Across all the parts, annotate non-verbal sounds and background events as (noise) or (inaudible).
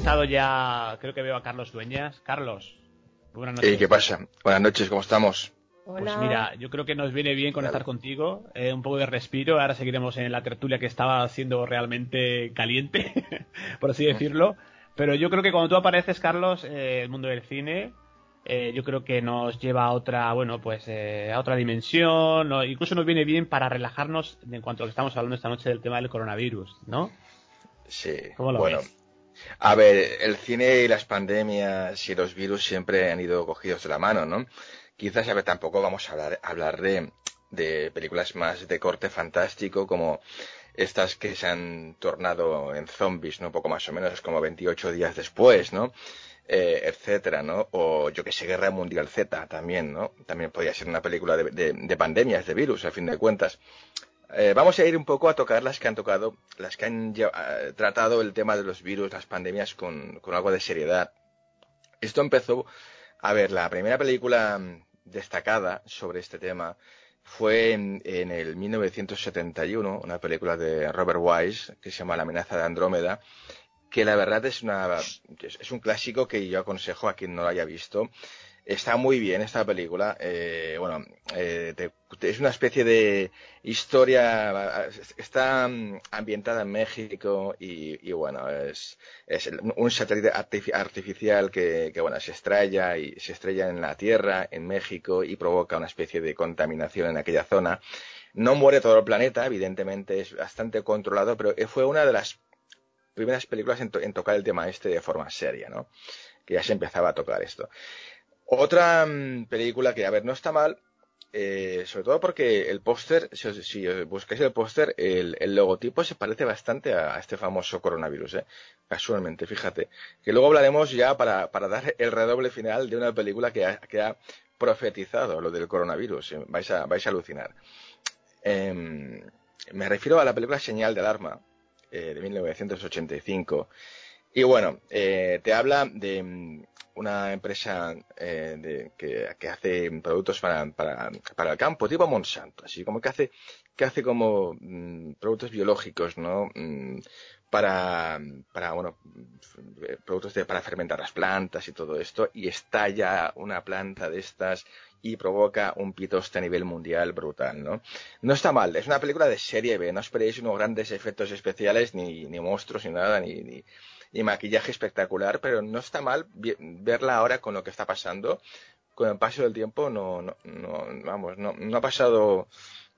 conectado ya, creo que veo a Carlos Dueñas. Carlos, buenas noches. ¿Qué pasa? Buenas noches, ¿cómo estamos? Pues mira, yo creo que nos viene bien conectar contigo, eh, un poco de respiro, ahora seguiremos en la tertulia que estaba siendo realmente caliente, (laughs) por así decirlo, pero yo creo que cuando tú apareces, Carlos, eh, el mundo del cine, eh, yo creo que nos lleva a otra, bueno, pues a otra dimensión, incluso nos viene bien para relajarnos en cuanto a lo que estamos hablando esta noche del tema del coronavirus, ¿no? Sí, bueno. A ver, el cine y las pandemias y los virus siempre han ido cogidos de la mano, ¿no? Quizás, a ver, tampoco vamos a hablar, hablar de, de películas más de corte fantástico como estas que se han tornado en zombies, ¿no? Poco más o menos como 28 días después, ¿no? Eh, etcétera, ¿no? O yo que sé, Guerra Mundial Z también, ¿no? También podría ser una película de, de, de pandemias, de virus, a fin de cuentas. Eh, vamos a ir un poco a tocar las que han tocado, las que han eh, tratado el tema de los virus, las pandemias con, con, algo de seriedad. Esto empezó, a ver, la primera película mm, destacada sobre este tema fue en, en, el 1971, una película de Robert Wise que se llama La amenaza de Andrómeda, que la verdad es una es un clásico que yo aconsejo a quien no lo haya visto. Está muy bien esta película. Eh, bueno, eh, es una especie de historia. Está ambientada en México y, bueno, es, es, un satélite artificial que, que, bueno, se estrella y se estrella en la Tierra, en México, y provoca una especie de contaminación en aquella zona. No muere todo el planeta, evidentemente es bastante controlado, pero fue una de las primeras películas en, en tocar el tema este de forma seria, ¿no? Que ya se empezaba a tocar esto. Otra mmm, película que, a ver, no está mal, eh, sobre todo porque el póster, si, si, buscáis el póster, el, logotipo se parece bastante a, este famoso coronavirus, ¿eh? casualmente, fíjate. Que luego hablaremos ya para, para dar el redoble final de una película que ha, profetizado lo del coronavirus. ¿eh? Vais, a, vais a alucinar. Eh, me refiero a la película Señal de Alarma, eh, de 1985. Y bueno, eh, te habla de una empresa eh, de, que, que, hace productos para, para, para, el campo, tipo Monsanto, así como que hace, que hace como mmm, productos biológicos, ¿no? Mmm, para, para, bueno, productos de, para fermentar las plantas y todo esto, y estalla una planta de estas y provoca un pitoste a nivel mundial brutal, ¿no? No está mal, es una película de serie B, no esperéis unos grandes efectos especiales, ni, ni monstruos, ni nada, ni, ni y maquillaje espectacular, pero no está mal verla ahora con lo que está pasando. Con el paso del tiempo no, no, no vamos, no, no ha pasado,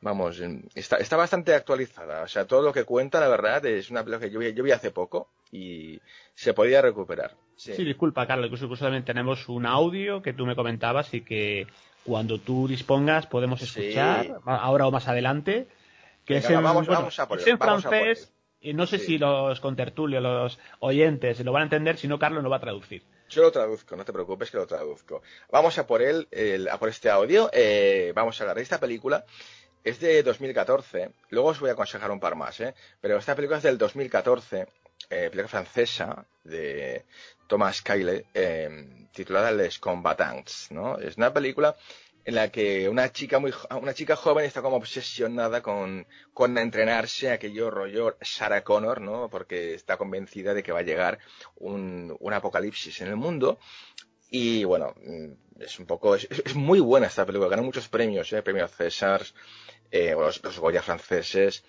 vamos, está, está bastante actualizada. O sea, todo lo que cuenta, la verdad, es una película que yo vi, yo vi hace poco y se podía recuperar. Sí. sí, disculpa, Carlos, incluso, incluso también tenemos un audio que tú me comentabas y que cuando tú dispongas podemos escuchar, sí. ahora o más adelante, que Venga, es en, vamos, bueno, vamos a por es en vamos a por francés. Y no sé Sí. si los contertulios, los oyentes lo van a entender, si no Carlos lo va a traducir. Yo lo traduzco, no te preocupes que lo traduzco. Vamos a por él, el, a por este audio. Eh, vamos a hablar de esta película. Es de 2014. Luego os voy a aconsejar un par más, ¿eh? Pero esta película es del 2014. Eh, película francesa de Thomas Kyle, eh, titulada Les Combatants, ¿no? Es una película en la que una chica muy una chica joven está como obsesionada con, con entrenarse aquello rollo Sarah Connor, ¿no? Porque está convencida de que va a llegar un, un apocalipsis en el mundo. Y bueno, mm, es un poco, es, muy buena esta película, ganó muchos premios, ¿eh? premios César, eh, los, los Goya franceses.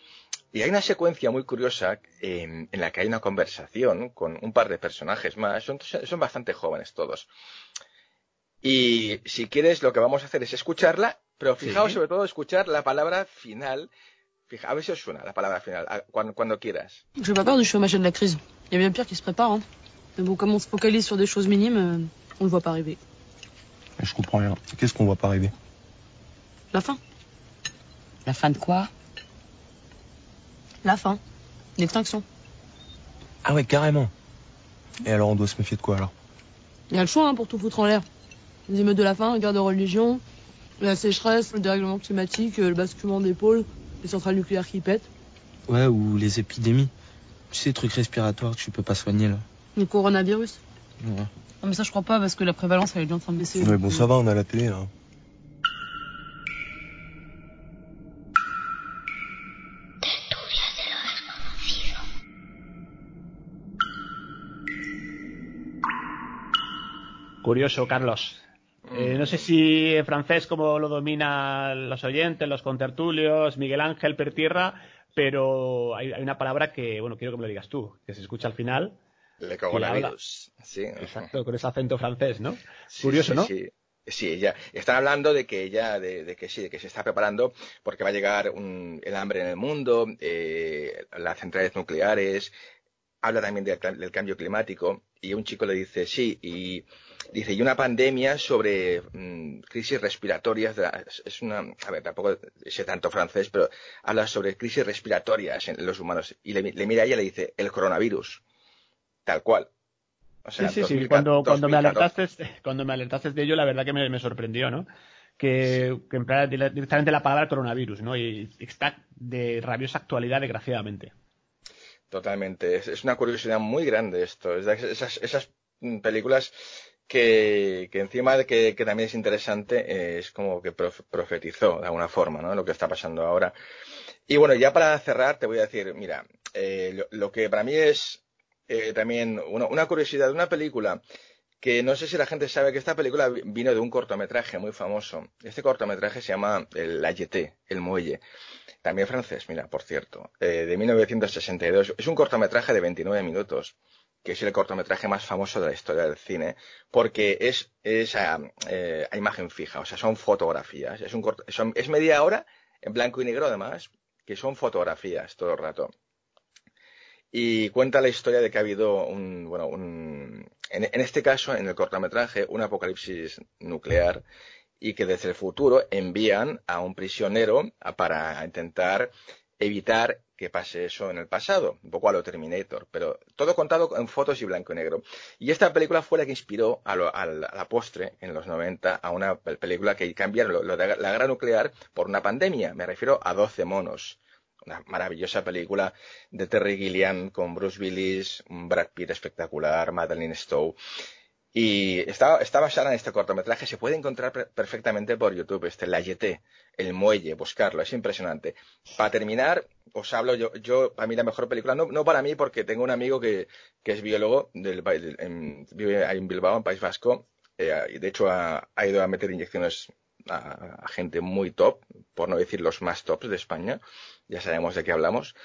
Y hay una secuencia muy curiosa eh, en la que hay una conversación con un par de personajes más, son, son bastante jóvenes todos. Y si quieres, lo que vamos a hacer es escucharla, pero fijaos sí. sobre todo escuchar la palabra final. Fija, a ver si os suena la palabra final, cuando, cuando quieras. J'ai pas peur du chômage et de la crise. Il y a bien pire qui se prépare. Hein. Mais bon, comme on se focalise sur des choses minimes, euh, on le voit pas arriver. Je comprends rien. Qu'est-ce qu'on voit pas arriver? La fin. La fin de quoi? La fin. L'extinction. Ah ouais, carrément. Et alors on doit se méfier de quoi alors? Il y a le choix hein, pour tout foutre en l'air. Les émeutes de la faim, la guerre de religion, la sécheresse, le dérèglement climatique, le basculement des pôles, les centrales nucléaires qui pètent. Ouais, ou les épidémies. Tu sais, trucs respiratoires que tu peux pas soigner là. Le coronavirus. Ouais. Non mais ça je crois pas parce que la prévalence elle est bien en train de baisser. Ouais, bon, ça va, on a la télé là. Curioso, Carlos. No sé si en francés como lo dominan los oyentes, los contertulios, Miguel Ángel Pertierra, pero hay, una palabra que, bueno, quiero que me lo digas tú, que se escucha al final. Le coronavirus. Sí. Exacto, con ese acento francés, ¿no? Curioso, ¿no? Sí. Sí, ella están hablando de que ella, de, que sí, de que se está preparando porque va a llegar el hambre en el mundo, eh, las centrales nucleares, habla también del, cambio climático y un chico le dice sí y dice y una pandemia sobre mm, crisis respiratorias es una a ver tampoco sé tanto francés pero habla sobre crisis respiratorias en los humanos y le, mira a ella y le dice el coronavirus tal cual sí, sí, sí. Cuando, cuando, me alertaste, cuando me alertaste de ello, la verdad que me, sorprendió, ¿no? Que, que directamente la palabra coronavirus, ¿no? Y está de rabiosa actualidad, desgraciadamente. Totalmente. Es, una curiosidad muy grande esto. esas, esas películas que, encima de que, también es interesante, eh, es como que profetizó de alguna forma, ¿no? Lo que está pasando ahora. Y bueno, ya para cerrar, te voy a decir, mira, eh, lo, que para mí es eh, también una, curiosidad de una película que no sé si la gente sabe que esta película vino de un cortometraje muy famoso. Este cortometraje se llama El Ayete, El Muelle. También francés, mira, por cierto, eh, de 1962. Es un cortometraje de 29 minutos, que es el cortometraje más famoso de la historia del cine, porque es, es a, eh, imagen fija, o sea, son fotografías. Es, un es media hora, en blanco y negro además, que son fotografías todo el rato y cuenta la historia de que ha habido un, bueno, un, en, este caso, en el cortometraje, un apocalipsis nuclear y que desde el futuro envían a un prisionero para intentar evitar que pase eso en el pasado, un poco a lo Terminator, pero todo contado en fotos y blanco y negro. Y esta película fue la que inspiró a, la postre, en los 90, a una película que cambiaron lo, de la guerra nuclear por una pandemia. Me refiero a 12 monos una maravillosa película de Terry Gilliam con Bruce Willis, un Brad Pitt espectacular, Madeline Stowe. Y está, basada en este cortometraje, se puede encontrar perfectamente por YouTube, este La El Muelle, buscarlo, es impresionante. Para terminar, os hablo, yo, yo para mí la mejor película, no, no para mí porque tengo un amigo que, que es biólogo, del, vive ahí en Bilbao, en País Vasco, eh, y de hecho ha, ido a meter inyecciones a, gente muy top, por no decir los más tops de España, ya sabemos de qué hablamos.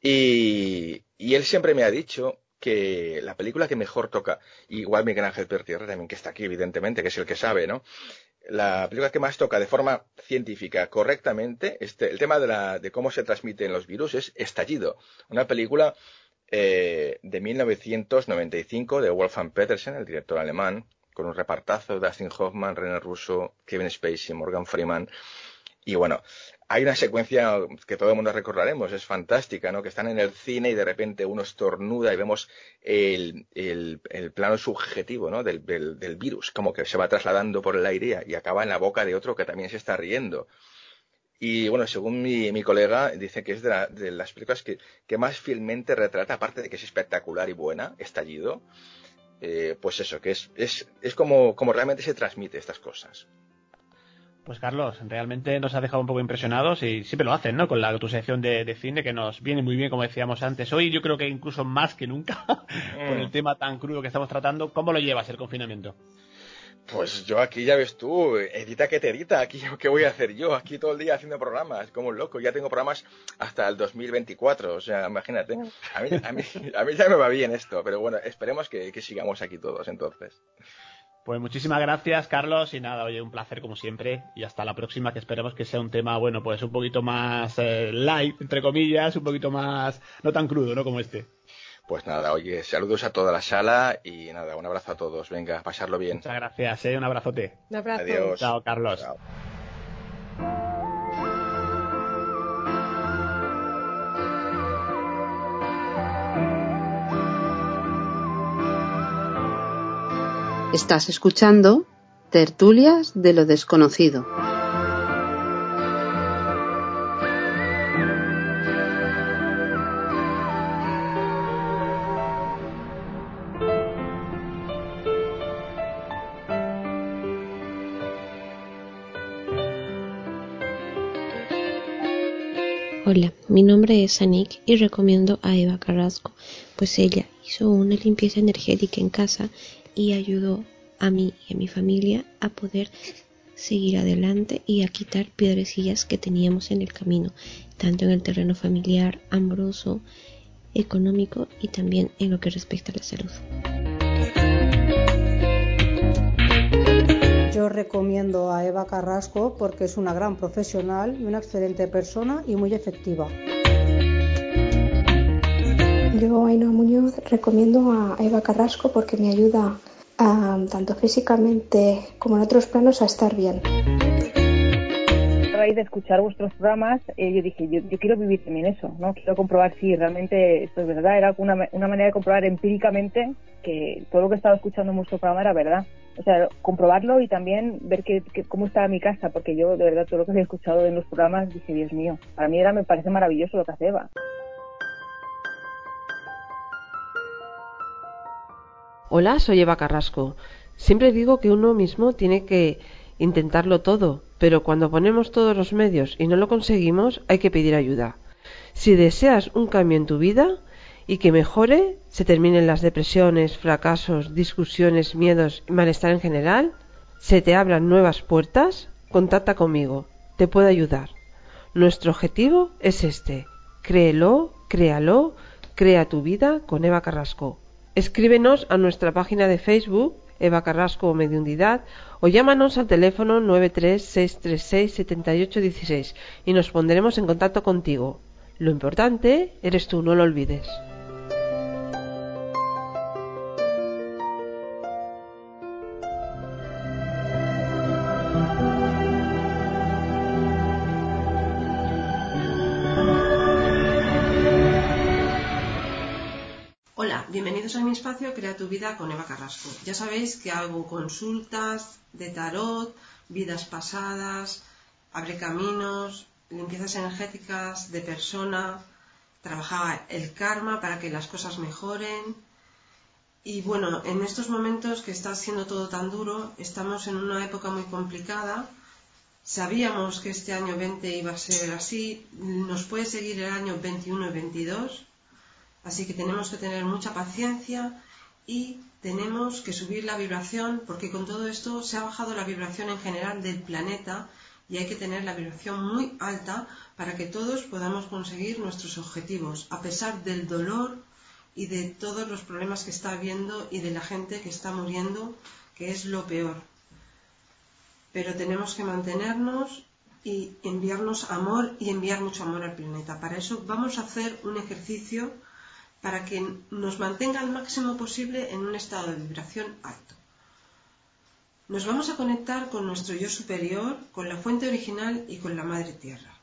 Y, él siempre me ha dicho que la película que mejor toca, igual Miguel Ángel Pertierra también, que está aquí evidentemente, que es el que sabe, ¿no? La película que más toca de forma científica correctamente, este, el tema de, la, de cómo se transmiten los virus es Estallido, una película eh, de 1995 de Wolfgang Petersen, el director alemán, con un repartazo de Dustin Hoffman, René Russo, Kevin Spacey, Morgan Freeman. Y bueno, hay una secuencia que todo el mundo recordaremos, es fantástica, ¿no? Que están en el cine y de repente uno estornuda y vemos el, el, plano subjetivo, ¿no? Del, del, virus, como que se va trasladando por el aire y acaba en la boca de otro que también se está riendo. Y bueno, según mi, mi colega, dice que es de, de las películas que, que, más fielmente retrata, aparte de que es espectacular y buena, estallido, eh, pues eso, que es, es, es como, como realmente se transmite estas cosas. Pues Carlos, realmente nos ha dejado un poco impresionados y siempre lo hacen, ¿no? Con la tu sección de, cine que nos viene muy bien, como decíamos antes. Hoy yo creo que incluso más que nunca, (laughs) con el mm. tema tan crudo que estamos tratando. ¿Cómo lo llevas el confinamiento? Pues yo aquí ya ves tú, edita que te edita, aquí qué voy a hacer yo, aquí todo el día haciendo programas, como un loco, ya tengo programas hasta el 2024, o sea, imagínate, a mí, a mí, a mí ya me va bien esto, pero bueno, esperemos que, sigamos aquí todos entonces. Pues muchísimas gracias, Carlos, y nada, oye, un placer como siempre, y hasta la próxima, que esperemos que sea un tema, bueno, pues un poquito más eh, light, entre comillas, un poquito más, no tan crudo, ¿no? Como este. Pues nada, oye, saludos a toda la sala y nada, un abrazo a todos. Venga, pasarlo bien. Muchas gracias, ¿eh? un abrazote. Un abrazo. Adiós. Chao, Carlos. Estás escuchando Tertulias de lo desconocido. Hola, mi nombre es Anik y recomiendo a Eva Carrasco, pues ella hizo una limpieza energética en casa y ayudó a mí y a mi familia a poder seguir adelante y a quitar piedrecillas que teníamos en el camino, tanto en el terreno familiar, amoroso, económico y también en lo que respecta a la salud. Yo recomiendo a Eva Carrasco porque es una gran profesional y una excelente persona y muy efectiva. Yo, Ainhoa Muñoz, recomiendo a Eva Carrasco porque me ayuda tanto físicamente como en otros planos a estar bien. Raíz de escuchar vuestros programas, eh, yo dije, yo, quiero vivir también eso, ¿no? Quiero comprobar si realmente esto es verdad. Era una, una manera de comprobar empíricamente que todo lo que estaba escuchando en vuestro programa era verdad. O sea, comprobarlo y también ver que, cómo estaba mi casa, porque yo, de verdad, todo lo que había escuchado en los programas, dije, Dios mío, para mí era, me parece maravilloso lo que hace Eva. Hola, soy Eva Carrasco. Siempre digo que uno mismo tiene que intentarlo todo, pero cuando ponemos todos los medios y no lo conseguimos, hay que pedir ayuda. Si deseas un cambio en tu vida y que mejore, se terminen las depresiones, fracasos, discusiones, miedos y malestar en general, se te abran nuevas puertas, contacta conmigo, te puedo ayudar. Nuestro objetivo es este. Créelo, créalo, crea tu vida con Eva Carrasco. Escríbenos a nuestra página de Facebook, Eva Carrasco Mediundidad, o llámanos al teléfono 936367816 y nos pondremos en contacto contigo. Lo importante eres tú, no lo olvides. Bienvenidos a mi espacio Crea tu vida con Eva Carrasco. Ya sabéis que hago consultas de tarot, vidas pasadas, abre caminos, limpiezas energéticas de persona, trabajar el karma para que las cosas mejoren. Y bueno, en estos momentos que está siendo todo tan duro, estamos en una época muy complicada. Sabíamos que este año 20 iba a ser así, nos puede seguir el año 21 y 22 Así que tenemos que tener mucha paciencia y tenemos que subir la vibración porque con todo esto se ha bajado la vibración en general del planeta y hay que tener la vibración muy alta para que todos podamos conseguir nuestros objetivos, a pesar del dolor y de todos los problemas que está habiendo y de la gente que está muriendo, que es lo peor. Pero tenemos que mantenernos y enviarnos amor y enviar mucho amor al planeta. Para eso vamos a hacer un ejercicio para que nos mantenga al máximo posible en un estado de vibración alto. Nos vamos a conectar con nuestro yo superior, con la fuente original y con la madre tierra.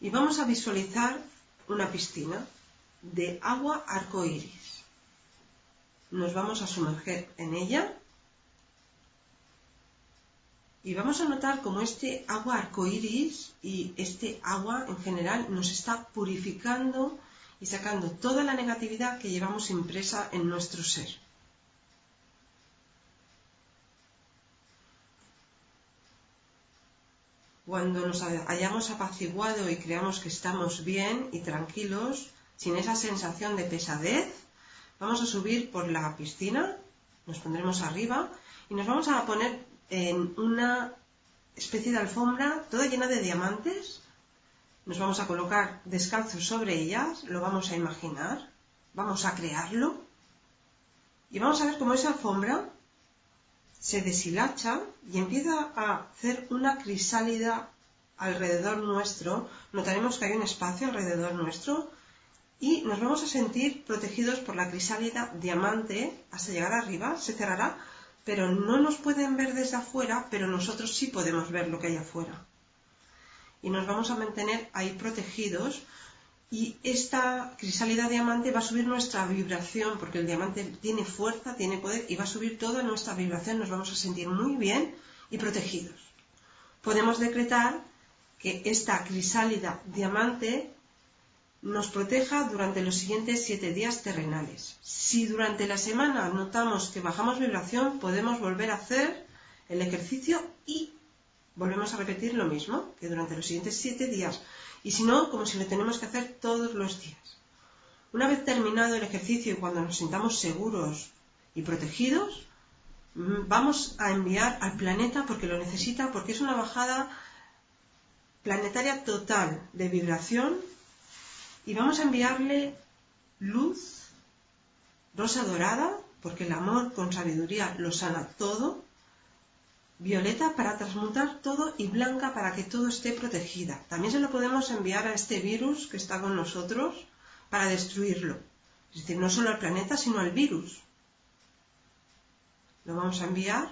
Y vamos a visualizar una piscina de agua arcoíris. Nos vamos a sumerger en ella y vamos a notar cómo este agua arcoíris y este agua en general nos está purificando y sacando toda la negatividad que llevamos impresa en nuestro ser. Cuando nos hayamos apaciguado y creamos que estamos bien y tranquilos, sin esa sensación de pesadez, vamos a subir por la piscina, nos pondremos arriba y nos vamos a poner en una especie de alfombra toda llena de diamantes. Nos vamos a colocar descalzos sobre ellas, lo vamos a imaginar, vamos a crearlo y vamos a ver cómo esa alfombra se deshilacha y empieza a hacer una crisálida alrededor nuestro. Notaremos que hay un espacio alrededor nuestro y nos vamos a sentir protegidos por la crisálida diamante hasta llegar arriba. Se cerrará pero no nos pueden ver desde afuera, pero nosotros sí podemos ver lo que hay afuera. Y nos vamos a mantener ahí protegidos y esta crisálida diamante va a subir nuestra vibración, porque el diamante tiene fuerza, tiene poder y va a subir toda nuestra vibración, nos vamos a sentir muy bien y protegidos. Podemos decretar que esta crisálida diamante nos proteja durante los siguientes siete días terrenales. Si durante la semana notamos que bajamos vibración, podemos volver a hacer el ejercicio y volvemos a repetir lo mismo que durante los siguientes siete días. Y si no, como si lo tenemos que hacer todos los días. Una vez terminado el ejercicio y cuando nos sintamos seguros y protegidos, mm, vamos a enviar al planeta porque lo necesita, porque es una bajada planetaria total de vibración y vamos a enviarle luz, rosa dorada, porque el amor con sabiduría lo sana todo, violeta para transmutar todo y blanca para que todo esté protegida. También se lo podemos enviar a este virus que está con nosotros para destruirlo. Es decir, no solo al planeta, sino al virus. Lo vamos a enviar.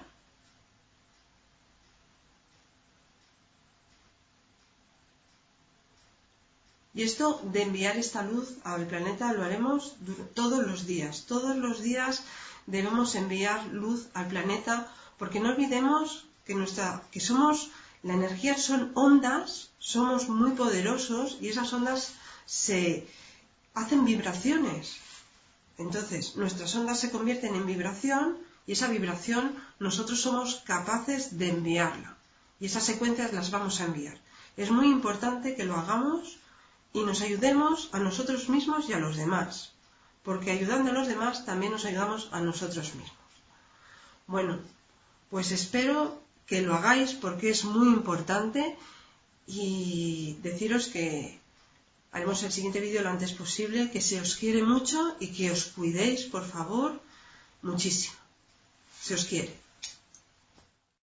Y esto de enviar esta luz al planeta lo haremos todos los días. Todos los días debemos enviar luz al planeta porque no olvidemos que, nuestra, que somos, la energía son ondas, somos muy poderosos y esas ondas se hacen vibraciones. Entonces, nuestras ondas se convierten en vibración y esa vibración nosotros somos capaces de enviarla. Y esas secuencias las vamos a enviar. Es muy importante que lo hagamos y nos ayudemos a nosotros mismos y a los demás. Porque ayudando a los demás también nos ayudamos a nosotros mismos. Bueno, pues espero que lo hagáis porque es muy importante y deciros que haremos el siguiente vídeo lo antes posible, que se os quiere mucho y que os cuidéis, por favor, muchísimo. Se os quiere.